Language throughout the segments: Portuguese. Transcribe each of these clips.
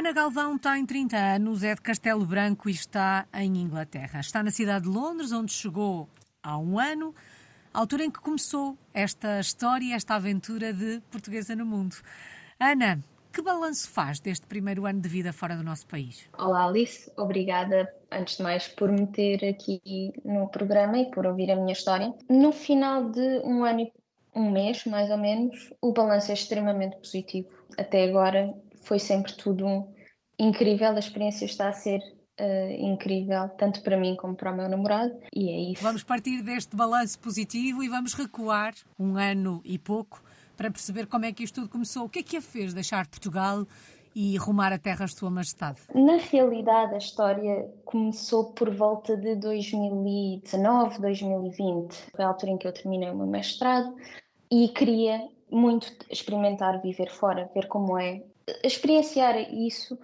Ana Galvão tem 30 anos, é de Castelo Branco e está em Inglaterra. Está na cidade de Londres, onde chegou há um ano, altura em que começou esta história, esta aventura de portuguesa no mundo. Ana, que balanço faz deste primeiro ano de vida fora do nosso país? Olá, Alice. Obrigada, antes de mais, por me ter aqui no programa e por ouvir a minha história. No final de um ano e um mês, mais ou menos, o balanço é extremamente positivo. Até agora foi sempre tudo incrível, a experiência está a ser uh, incrível, tanto para mim como para o meu namorado, e é isso. Vamos partir deste balanço positivo e vamos recuar um ano e pouco para perceber como é que isto tudo começou. O que é que a fez deixar Portugal e rumar a terras de Sua Majestade? Na realidade, a história começou por volta de 2019, 2020. Foi a altura em que eu terminei o meu mestrado e queria muito experimentar viver fora, ver como é, experienciar isso.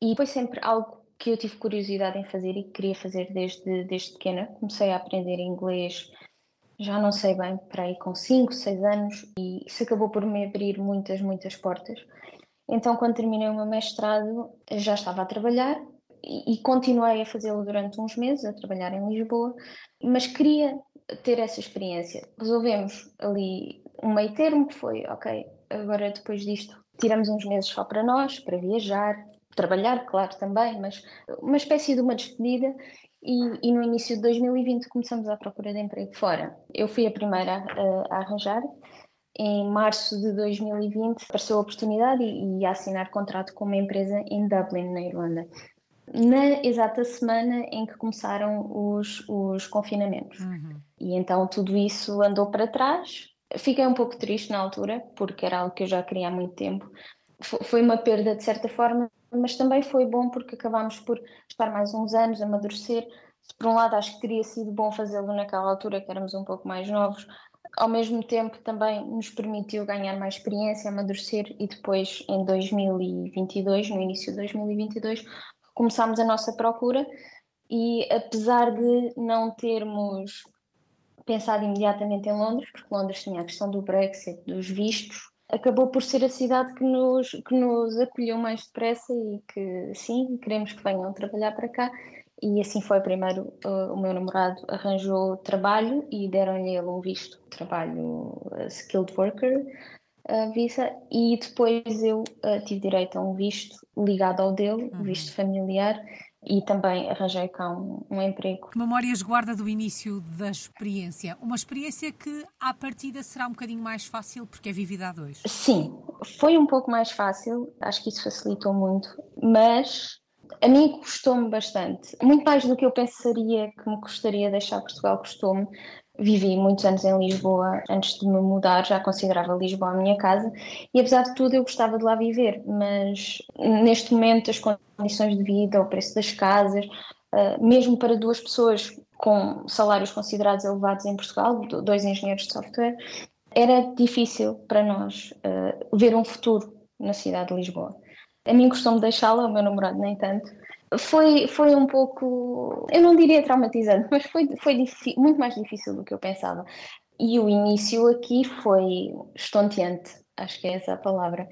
E foi sempre algo que eu tive curiosidade em fazer e que queria fazer desde, desde pequena. Comecei a aprender inglês, já não sei bem, para aí com 5, 6 anos, e isso acabou por me abrir muitas, muitas portas. Então, quando terminei o meu mestrado, já estava a trabalhar e, e continuei a fazê-lo durante uns meses, a trabalhar em Lisboa, mas queria ter essa experiência. Resolvemos ali um meio termo que foi, ok, agora depois disto tiramos uns meses só para nós, para viajar, trabalhar, claro, também, mas uma espécie de uma despedida e, e, no início de 2020 começamos a procura de emprego fora. Eu fui a primeira a, a arranjar. Em março de 2020 apareceu a oportunidade e, e a assinar contrato com uma empresa em Dublin, na Irlanda. Na exata semana em que começaram os, os confinamentos. Uhum. E então tudo isso andou para trás. Fiquei um pouco triste na altura, porque era algo que eu já queria há muito tempo. Foi uma perda de certa forma, mas também foi bom porque acabámos por estar mais uns anos, a amadurecer. Por um lado, acho que teria sido bom fazê-lo naquela altura, que éramos um pouco mais novos. Ao mesmo tempo, também nos permitiu ganhar mais experiência, amadurecer e depois, em 2022, no início de 2022, começámos a nossa procura e apesar de não termos pensado imediatamente em Londres, porque Londres tinha a questão do Brexit, dos vistos, acabou por ser a cidade que nos, que nos acolheu mais depressa e que sim, queremos que venham trabalhar para cá. E assim foi. Primeiro, uh, o meu namorado arranjou trabalho e deram-lhe ele um visto, trabalho uh, skilled worker uh, visa, e depois eu tive direito a um visto ligado ao dele, uhum. visto familiar, e também arranjei cá um, um, emprego. Memórias guarda do início da experiência? Uma experiência que, à partida, será um bocadinho mais fácil porque é vivida a dois. Sim, foi um pouco mais fácil, acho que isso facilitou muito, mas a mim custou-me bastante. Muito mais do que eu pensaria que me custaria deixar Portugal, custou-me. Vivi muitos anos em Lisboa antes de me mudar, já considerava Lisboa a minha casa e apesar de tudo eu gostava de lá viver, mas neste momento as condições de vida, o preço das casas, uh, mesmo para duas pessoas com salários considerados elevados em Portugal, dois engenheiros de software, era difícil para nós uh, ver um futuro na cidade de Lisboa. A mim custou-me deixá-la, o meu namorado nem tanto, foi, foi um pouco, eu não diria traumatizante, mas foi, foi muito mais difícil do que eu pensava. E o início aqui foi estonteante, acho que é essa a palavra,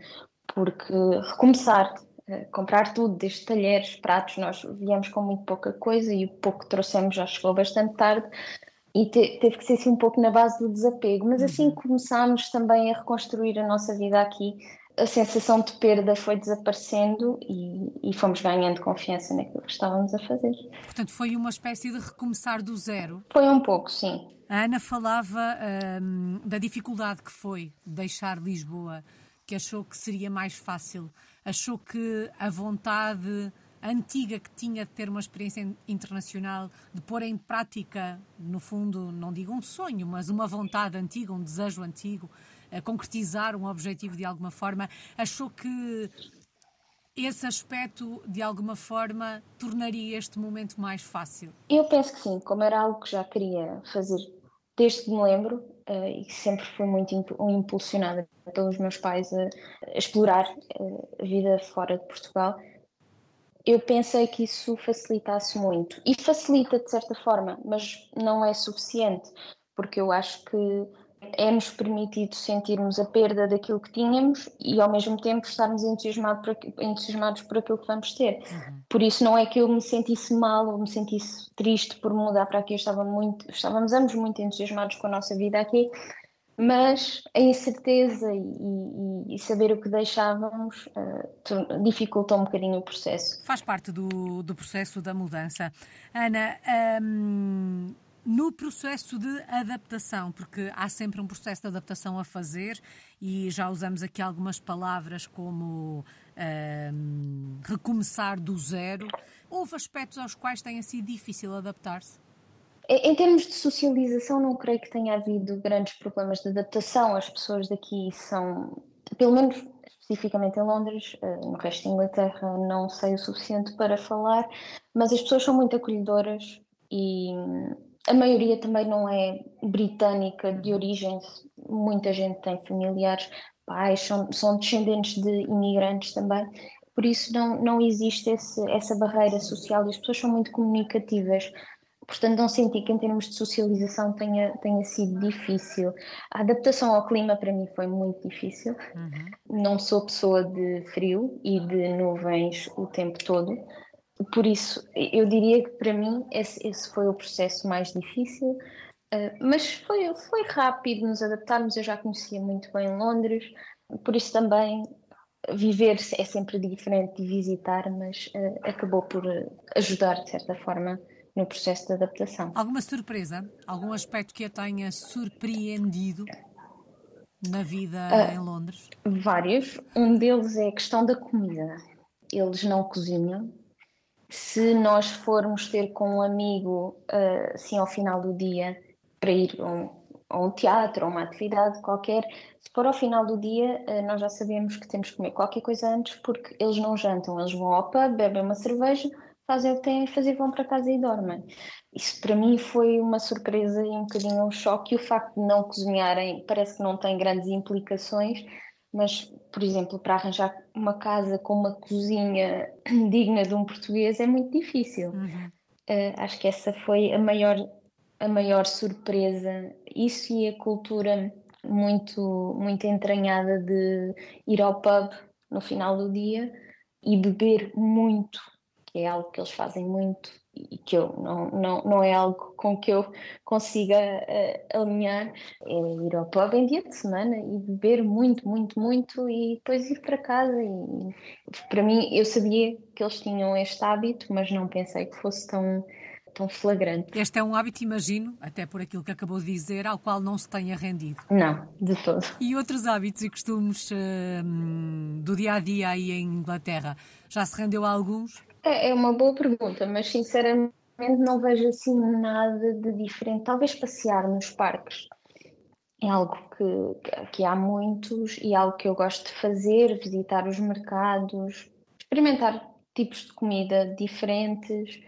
porque recomeçar, eh, comprar tudo, desde talheres, pratos, nós viemos com muito pouca coisa e o pouco que trouxemos já chegou bastante tarde e te, teve que ser assim um pouco na base do desapego. Mas assim uhum. começámos também a reconstruir a nossa vida aqui, a sensação de perda foi desaparecendo e, e, fomos ganhando confiança naquilo que estávamos a fazer. Portanto, foi uma espécie de recomeçar do zero? Foi um pouco, sim. A Ana falava hum, da dificuldade que foi deixar Lisboa, que achou que seria mais fácil, achou que a vontade antiga que tinha de ter uma experiência internacional, de pôr em prática, no fundo, não digo um sonho, mas uma vontade antiga, um desejo antigo, a concretizar um objetivo de alguma forma, achou que esse aspecto, de alguma forma, tornaria este momento mais fácil? Eu penso que sim, como era algo que já queria fazer desde que me lembro uh, e que sempre fui muito impulsionada pelos meus pais a, a explorar uh, a vida fora de Portugal, eu pensei que isso facilitasse muito. E facilita de certa forma, mas não é suficiente, porque eu acho que é-nos permitido sentirmos a perda daquilo que tínhamos e ao mesmo tempo estarmos entusiasmado por, entusiasmados por aquilo que vamos ter. Uhum. Por isso não é que eu me sentisse mal ou me sentisse triste por mudar para aqui, eu estava muito, estávamos ambos muito entusiasmados com a nossa vida aqui, mas a incerteza e, e, e saber o que deixávamos uh, dificultou um bocadinho o processo. Faz parte do, do processo da mudança. Ana, um no processo de adaptação, porque há sempre um processo de adaptação a fazer e já usamos aqui algumas palavras como um, recomeçar do zero. Houve aspectos aos quais tenha sido difícil adaptar-se? Em termos de socialização, não creio que tenha havido grandes problemas de adaptação. As pessoas daqui são, pelo menos especificamente em Londres, eh, no resto da Inglaterra não sei o suficiente para falar, mas as pessoas são muito acolhedoras e a maioria também não é britânica de origem, muita gente tem familiares, pais, são, são descendentes de imigrantes também, por isso não, não existe esse, essa barreira social e as pessoas são muito comunicativas. Portanto, não senti que em termos de socialização tenha, tenha sido difícil. A adaptação ao clima para mim foi muito difícil. Uhum. Não sou pessoa de frio e de nuvens o tempo todo. Por isso, eu diria que para mim esse, esse foi o processo mais difícil, uh, mas foi, foi rápido nos adaptarmos. Eu já conhecia muito bem Londres, por isso também viver é sempre diferente de visitar, mas uh, acabou por ajudar de certa forma no processo de adaptação. Alguma surpresa? Algum aspecto que a tenha surpreendido na vida uh, em Londres? Vários. Um deles é a questão da comida. Eles não cozinham, se nós formos ter com um amigo, uh, assim, ao final do dia, para ir a um, a um teatro, a uma atividade qualquer, se for ao final do dia, uh, nós já sabemos que temos que comer qualquer coisa antes, porque eles não jantam, eles vão ao pub, bebem uma cerveja, fazem o que têm a fazer, vão para casa e dormem. Isso para mim foi uma surpresa e um bocadinho um choque, e o facto de não cozinharem parece que não tem grandes implicações, mas, por exemplo, para arranjar uma casa com uma cozinha digna de um português é muito difícil. Uhum. Uh, acho que essa foi a maior, a maior surpresa. Isso e a cultura muito, muito entranhada de ir ao pub no final do dia e beber muito, que é algo que eles fazem muito e que eu não, não, não é algo com que eu consiga uh, alinhar, é ir ao pub em dia de semana e beber muito, muito, muito e depois ir para casa. E para mim, eu sabia que eles tinham este hábito, mas não pensei que fosse tão, tão flagrante. Este é um hábito, imagino, até por aquilo que acabou de dizer, ao qual não se tenha rendido. Não, de todo. E outros hábitos e costumes uh, do dia a dia aí em Inglaterra? Já se rendeu a alguns? É, é uma boa pergunta, mas sinceramente não vejo assim nada de diferente. Talvez passear nos parques é algo que, que há muitos e algo que eu gosto de fazer, visitar os mercados, experimentar tipos de comida diferentes,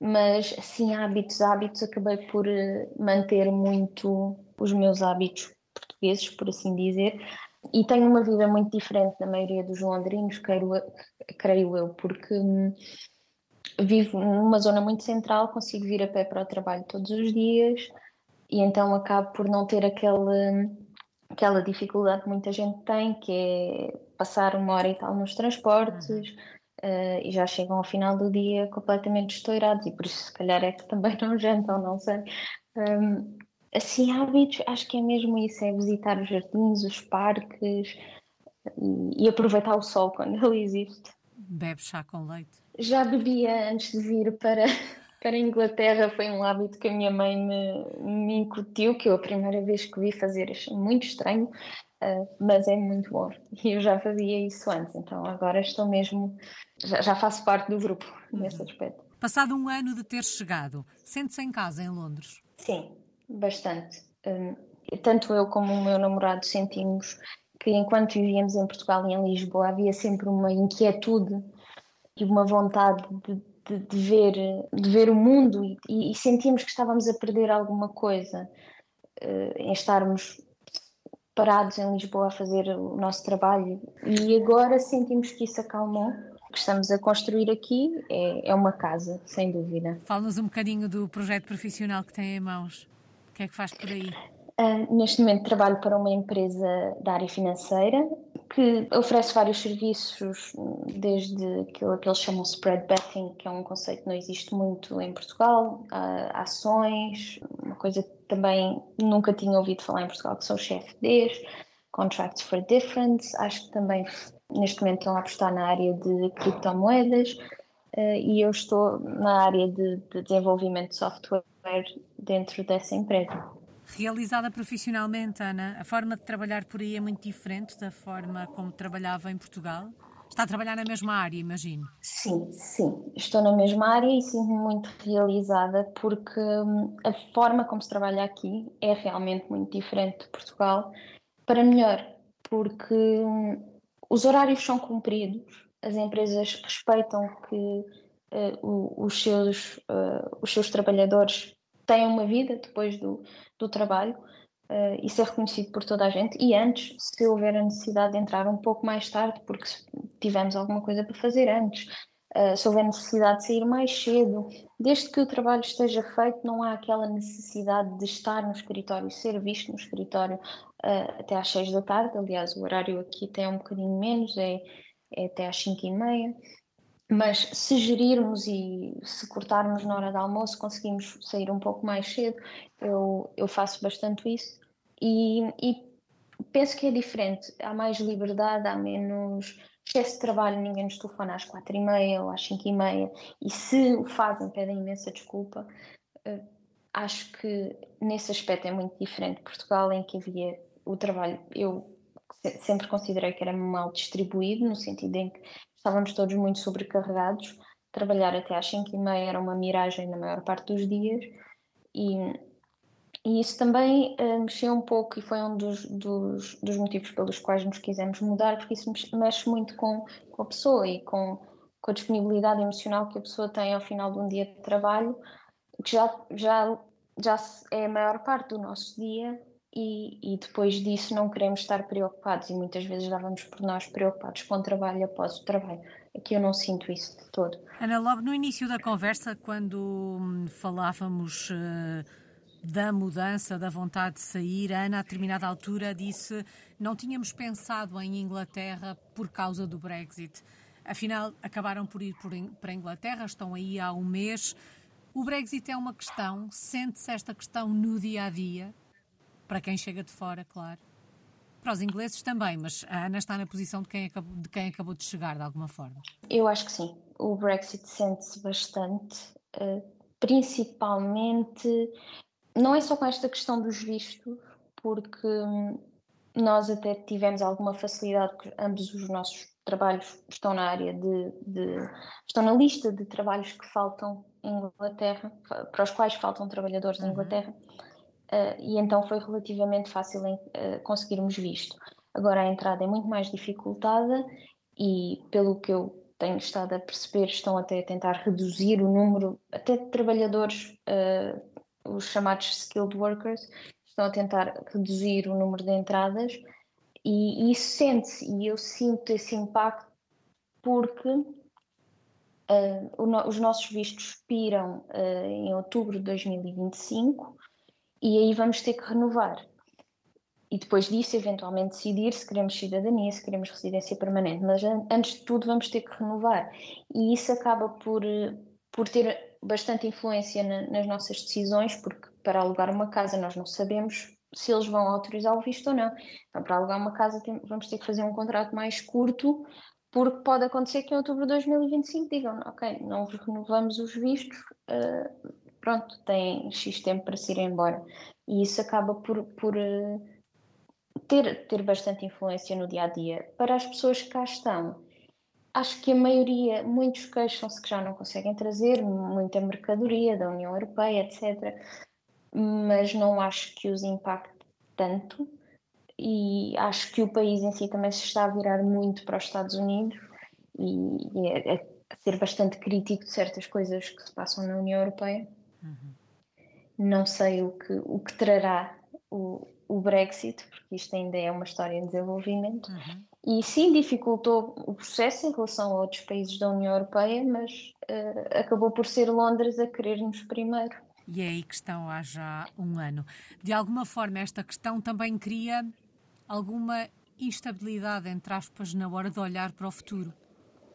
mas assim, hábitos, hábitos, acabei por eh, manter muito os meus hábitos portugueses, por assim dizer, e tenho uma vida muito diferente da maioria dos londrinos, creio, creio eu, porque hum, vivo numa zona muito central, consigo vir a pé para o trabalho todos os dias e então acabo por não ter aquela, aquela dificuldade que muita gente tem, que é passar uma hora e tal nos transportes uh, e já chegam ao final do dia completamente estourados e por isso se calhar é que também não jantam, não sei. Um, assim, hábitos, acho que é mesmo isso, é visitar os jardins, os parques e, e aproveitar o sol quando ele existe. Bebe chá com leite? Já bebia antes de vir para, para a Inglaterra, foi um hábito que a minha mãe me, me incutiu, que eu a primeira vez que vi fazer achei muito estranho, uh, mas é muito bom. E eu já fazia isso antes, então agora estou mesmo, já, já faço parte do grupo uhum. nesse aspecto. Passado um ano de ter chegado, sente-se em casa em Londres? Sim, bastante. Um, tanto eu como o meu namorado sentimos que enquanto vivíamos em Portugal e em Lisboa havia sempre uma inquietude e uma vontade de, de, de ver, de ver o mundo e, e, sentíamos que estávamos a perder alguma coisa uh, em estarmos parados em Lisboa a fazer o nosso trabalho e agora sentimos que isso acalmou que estamos a construir aqui é, é uma casa, sem dúvida. Fala-nos um bocadinho do projeto profissional que tem em mãos que é que faz por aí? Uh, neste momento trabalho para uma empresa da área financeira que oferece vários serviços, desde aquilo que eles chamam spread betting, que é um conceito que não existe muito em Portugal, uh, ações, uma coisa que também nunca tinha ouvido falar em Portugal, que são os CFDs, Contracts for Difference, acho que também neste momento estão a apostar na área de criptomoedas e eu estou na área de, de desenvolvimento de software dentro dessa empresa. Realizada profissionalmente, Ana, a forma de trabalhar por aí é muito diferente da forma como trabalhava em Portugal? Está a trabalhar na mesma área, imagino. Sim, sim. Estou na mesma área e sinto-me muito realizada porque hum, a forma como se trabalha aqui é realmente muito diferente de Portugal, para melhor, porque hum, os horários são cumpridos, as empresas respeitam que uh, os, seus, uh, os seus trabalhadores têm uma vida depois do, do trabalho. Uh, isso é reconhecido por toda a gente. E antes, se houver a necessidade de entrar um pouco mais tarde, porque tivemos alguma coisa para fazer antes, uh, se houver necessidade de sair mais cedo, desde que o trabalho esteja feito, não há aquela necessidade de estar no escritório, ser visto no escritório uh, até às seis da tarde. Aliás, o horário aqui tem um bocadinho menos, é, é até às cinco e meia. Mas se gerirmos e se cortarmos na hora do almoço, conseguimos sair um pouco mais cedo. Eu, eu faço bastante isso e, e penso que é diferente. Há mais liberdade, há menos excesso de trabalho, ninguém nos telefona às quatro e meia ou às cinco e meia. E se o fazem, pedem imensa desculpa. Uh, acho que nesse aspecto é muito diferente Portugal, em que havia o trabalho. Eu sempre considerei que era mal distribuído, no sentido em que estávamos todos muito sobrecarregados. Trabalhar até às 5 e meia era uma miragem na maior parte dos dias e, e isso também uh, mexeu um pouco e foi um dos, dos, dos, motivos pelos quais nos quisemos mudar, porque isso mexe muito com, com a pessoa e com, com a disponibilidade emocional que a pessoa tem ao final de um dia de trabalho, que já, já, já é a maior parte do nosso dia e, e, depois disso não queremos estar preocupados e muitas vezes dávamos por nós preocupados com o trabalho após o trabalho. Aqui eu não sinto isso de todo. Ana, logo no início da conversa, quando hum, falávamos uh, da mudança, da vontade de sair, a Ana, a determinada altura, disse não tínhamos pensado em Inglaterra por causa do Brexit. Afinal, acabaram por ir para a Inglaterra, estão aí há um mês. O Brexit é uma questão, sente-se esta questão no dia a dia? Para quem chega de fora, claro. Para os ingleses também, mas a Ana está na posição de quem acabou de, quem acabou de chegar, de alguma forma. Eu acho que sim. O Brexit sente-se bastante, uh, principalmente. Não é só com esta questão dos vistos, porque hum, nós até tivemos alguma facilidade, porque ambos os nossos trabalhos estão na área de, de, estão na lista de trabalhos que faltam em Inglaterra, para os quais faltam trabalhadores uhum. em Inglaterra uh, e então foi relativamente fácil em, uh, conseguirmos visto. Agora a entrada é muito mais dificultada e, pelo que eu tenho estado a perceber, estão até a tentar reduzir o número, até de trabalhadores, uh, os chamados skilled workers, estão a tentar reduzir o número de entradas e, e isso sente-se, e eu sinto esse impacto porque uh, o, os nossos vistos expiram uh, em outubro de 2025 e aí vamos ter que renovar. E depois disso, eventualmente, decidir se queremos cidadania, se queremos residência permanente. Mas antes de tudo, vamos ter que renovar. E isso acaba por, por ter bastante influência na, nas nossas decisões, porque para alugar uma casa nós não sabemos se eles vão autorizar o visto ou não. Então, para alugar uma casa, tem, vamos ter que fazer um contrato mais curto, porque pode acontecer que em outubro de 2025 digam: Ok, não renovamos os vistos, uh, pronto, têm X tempo para se ir embora. E isso acaba por, por uh, ter, ter bastante influência no dia a dia. Para as pessoas que cá estão, acho que a maioria, muitos queixam-se que já não conseguem trazer muita mercadoria da União Europeia, etc. Mas não acho que os impacte tanto. E acho que o país em si também se está a virar muito para os Estados Unidos e, e a, a ser bastante crítico de certas coisas que se passam na União Europeia. Uhum. Não sei o que, o que trará o, o Brexit, porque isto ainda é uma história em desenvolvimento. Uhum. E sim, dificultou o processo em relação a outros países da União Europeia, mas uh, acabou por ser Londres a querer-nos primeiro. e é aí que estão há já um ano. De alguma forma, esta questão também cria alguma instabilidade, entre aspas, na hora de olhar para o futuro.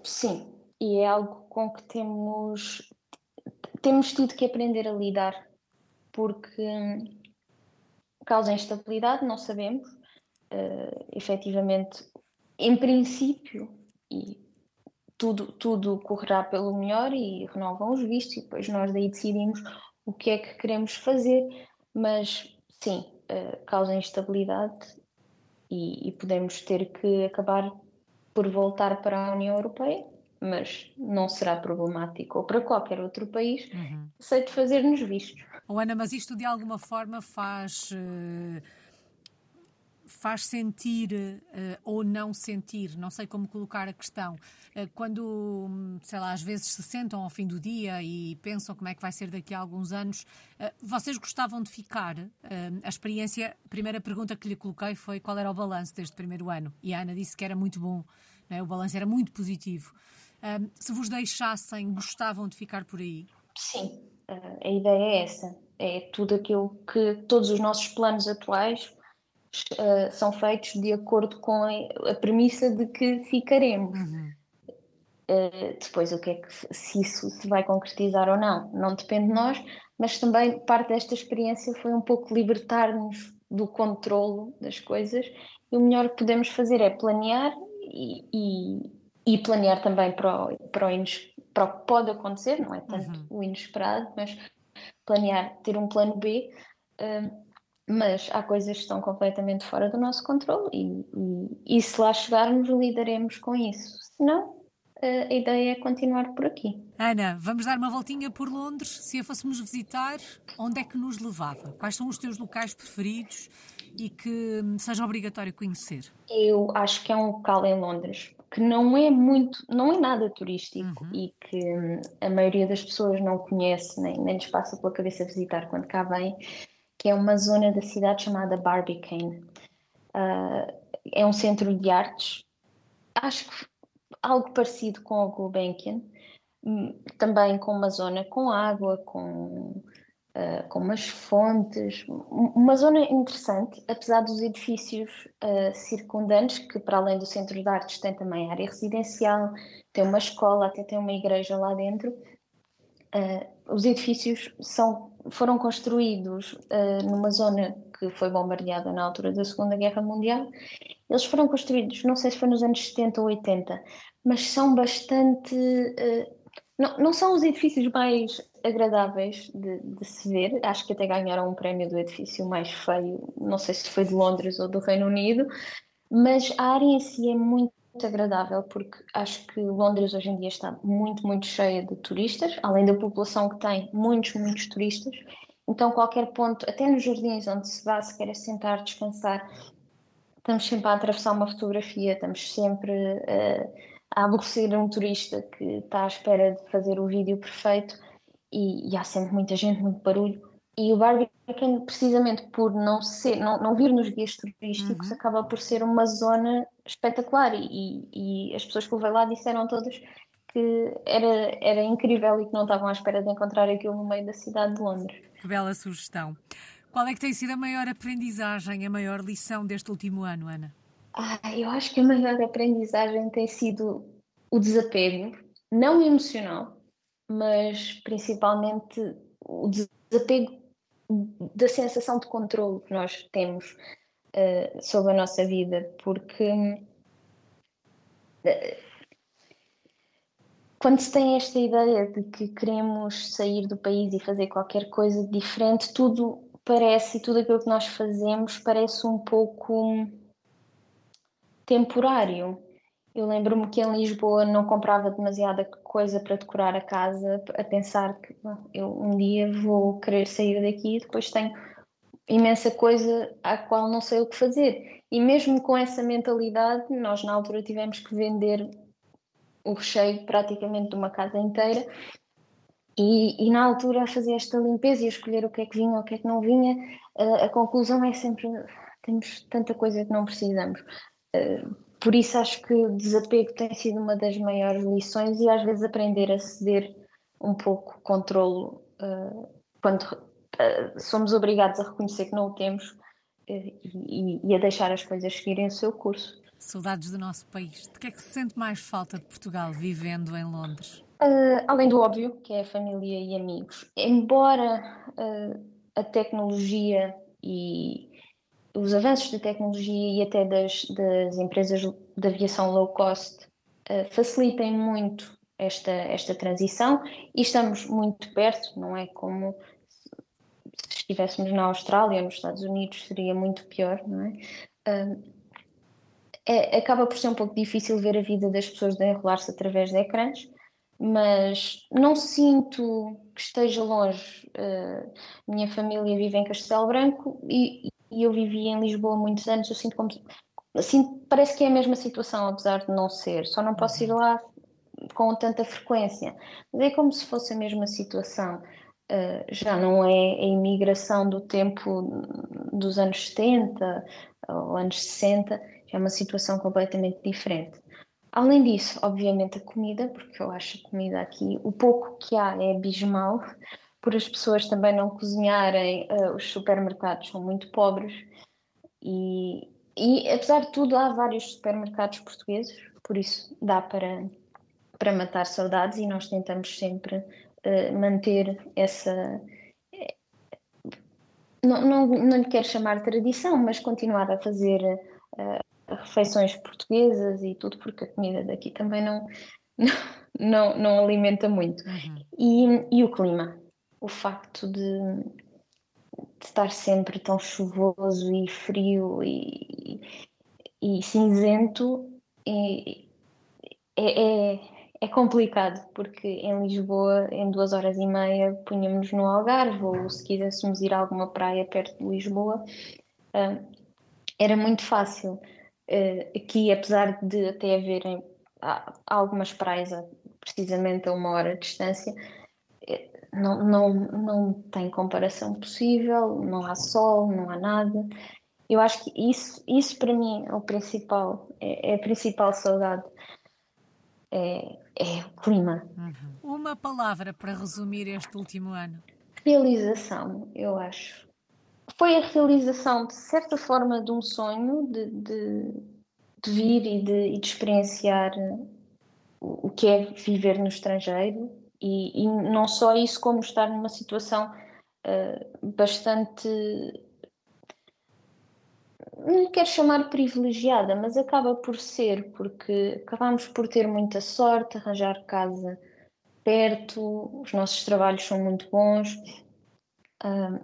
Sim, e é algo com que temos, temos tido que aprender a lidar, porque causa instabilidade, não sabemos. Uh, efetivamente, em princípio, e tudo, tudo correrá pelo melhor e renovam os vistos, e depois nós daí decidimos o que é que queremos fazer, mas sim, uh, causa instabilidade e, e podemos ter que acabar por voltar para a União Europeia, mas não será problemático, ou para qualquer outro país, uhum. aceito fazer-nos vistos. Oh, Ana, mas isto de alguma forma faz. Uh, faz sentir uh, ou não sentir, não sei como colocar a questão, uh, quando, sei lá, às vezes se sentam ao fim do dia e pensam como é que vai ser daqui a alguns anos, vocês gostavam de ficar? a experiência, a primeira pergunta que lhe coloquei foi qual era o balanço deste primeiro ano e a Ana disse que era muito bom, é? o balanço era muito positivo. Se vos deixassem, gostavam de ficar por aí? Sim, a ideia é essa. É tudo aquilo que todos os nossos planos atuais uh, são feitos de acordo com a, a premissa de que ficaremos. Uhum. Uh, depois, o que é que se isso se vai concretizar ou não, não depende de nós, mas também parte desta experiência foi um pouco libertar-nos do controlo das coisas e o melhor que podemos fazer é planear e, e, e planear também para o, para, o para o que pode acontecer, não é tanto uhum. o inesperado, mas planear, ter um plano B, uh, mas há coisas que estão completamente fora do nosso controle e, e, e se lá chegarmos lidaremos com isso. Se não, a ideia é continuar por aqui. Ana, vamos dar uma voltinha por Londres. Se a fôssemos visitar, onde é que nos levava? Quais são os teus locais preferidos e que seja obrigatório conhecer? Eu acho que é um local em Londres que não é muito, não é nada turístico uhum. e que hum, a maioria das pessoas não conhece, nem, nem lhes passa pela cabeça visitar quando cá vem, que é uma zona da cidade chamada Barbicane. Uh, é um centro de artes, acho que algo parecido com o Gulbenkian, hum, também com uma zona com água, com uh, com umas fontes, uma zona interessante, apesar dos edifícios uh, circundantes, que para além do Centro de Artes tem também área residencial, tem uma escola, até tem uma igreja lá dentro. Uh, os edifícios são, foram construídos numa zona que foi bombardeada na altura da Segunda Guerra Mundial. Eles foram construídos, não sei se foi nos anos 70 ou 80, mas são bastante. Não, não são os edifícios mais agradáveis de, de, se ver. Acho que até ganharam um prémio do edifício mais feio, não sei se foi de Londres ou do Reino Unido, mas a área em si é muito agradável porque acho que Londres hoje em dia está muito, muito cheia de turistas, além da população que tem, muitos, muitos turistas. Então, qualquer ponto, até nos jardins onde se vá, se quer sentar, descansar, estamos sempre a atravessar uma fotografia, estamos sempre uh, a aborrecer um turista que está à espera de fazer o vídeo perfeito e, e, há sempre muita gente, muito barulho. E o Barbican, precisamente por não ser, não, não vir nos guias turísticos, uhum. acaba por ser uma zona espetacular e, e as pessoas que levei lá disseram todas que era, era incrível e que não estavam à espera de encontrar aquilo no meio da cidade de Londres. Que bela sugestão. Qual é que tem sido a maior aprendizagem, a maior lição deste último ano, Ana? Ah, eu acho que a maior aprendizagem tem sido o desapego, não emocional, mas principalmente o desapego da sensação de controle que nós temos uh, sobre a nossa vida, porque uh, quando se tem esta ideia de que queremos sair do país e fazer qualquer coisa diferente, tudo parece, e tudo aquilo que nós fazemos parece um pouco temporário. Eu lembro-me que em Lisboa não comprava demasiada coisa para decorar a casa, a pensar que bom, eu um dia vou querer sair daqui e depois tenho imensa coisa à qual não sei o que fazer. E mesmo com essa mentalidade, nós na altura tivemos que vender o recheio praticamente de uma casa inteira. E, e na altura a fazer esta limpeza e a escolher o que é que vinha, o que é que não vinha, a, a conclusão é sempre temos tanta coisa que não precisamos. Por isso acho que o desapego tem sido uma das maiores lições e às vezes aprender a ceder um pouco o controlo uh, quando uh, somos obrigados a reconhecer que não o temos uh, e, e, a deixar as coisas seguirem o seu curso. Saudades do nosso país. De que é que se sente mais falta de Portugal vivendo em Londres? Além do óbvio, que é a família e amigos. Embora a tecnologia e os avanços de tecnologia e até das, das empresas de aviação low cost facilitem muito esta, esta transição e estamos muito perto, não é como se estivéssemos na Austrália ou nos Estados Unidos seria muito pior, não é? é acaba por ser um pouco difícil ver a vida das pessoas desenrolar-se através de ecrãs, mas não sinto que esteja longe. Uh, minha família vive em Castelo Branco e, e, eu vivi em Lisboa muitos anos. Eu sinto como parece que é a mesma situação, apesar de não ser. Só não posso ir lá com tanta frequência. Mas é como se fosse a mesma situação. Uh, já não é a imigração do tempo dos anos 70 ou anos 60, já é uma situação completamente diferente. Além disso, obviamente, a comida, porque eu acho a comida aqui, o pouco que há é abismal, por as pessoas também não cozinharem, uh, os supermercados são muito pobres e, e, apesar de tudo, há vários supermercados portugueses, por isso dá para para matar saudades e nós tentamos sempre uh, manter essa. Não, não, não lhe quero chamar tradição, mas continuar a fazer uh, refeições portuguesas e tudo, porque a comida daqui também não, não, não, não alimenta muito. Uhum. E, e o clima, o facto de, de estar sempre tão chuvoso e frio e, e cinzento é, é, é complicado, porque em Lisboa, em duas horas e meia, punhamos no Algarve, ou se quiséssemos ir a alguma praia perto de Lisboa, uh, era muito fácil. Uh, aqui, apesar de até haverem algumas praias precisamente a uma hora de distância, não, não, não tem comparação possível, não há sol, não há nada. Eu acho que isso, isso para mim é o principal, é, é a principal saudade. É, é o clima. Uhum. Uma palavra para resumir este último ano. Realização, eu acho. Foi a realização, de certa forma, de um sonho de, de, de vir e de, e de experienciar o, o, que é viver no estrangeiro e, e, não só isso, como estar numa situação uh, bastante não quero chamar privilegiada, mas acaba por ser, porque acabamos por ter muita sorte, arranjar casa perto, os nossos trabalhos são muito bons. Uh,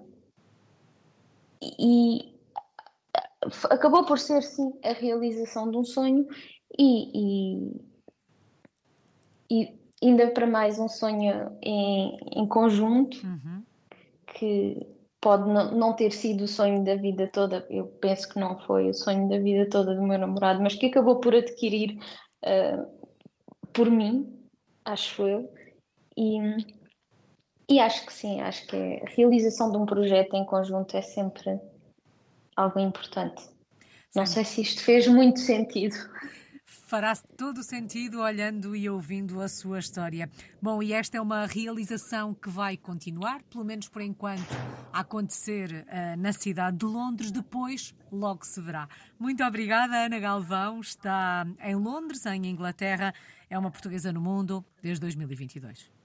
e acabou por ser, sim, a realização de um sonho e, e, e ainda para mais um sonho em, em conjunto uhum. que pode não ter sido o sonho da vida toda, eu penso que não foi o sonho da vida toda do meu namorado, mas que acabou por adquirir uh, por mim, acho eu, e, e acho que sim, acho que a realização de um projeto em conjunto é sempre algo importante. Não sei se isto fez muito sentido fará todo o sentido olhando e ouvindo a sua história. Bom, e esta é uma realização que vai continuar, pelo menos por enquanto, a acontecer uh, na cidade de Londres. Depois, logo se verá. Muito obrigada, Ana Galvão. Está em Londres, em Inglaterra. É uma portuguesa no mundo desde 2022.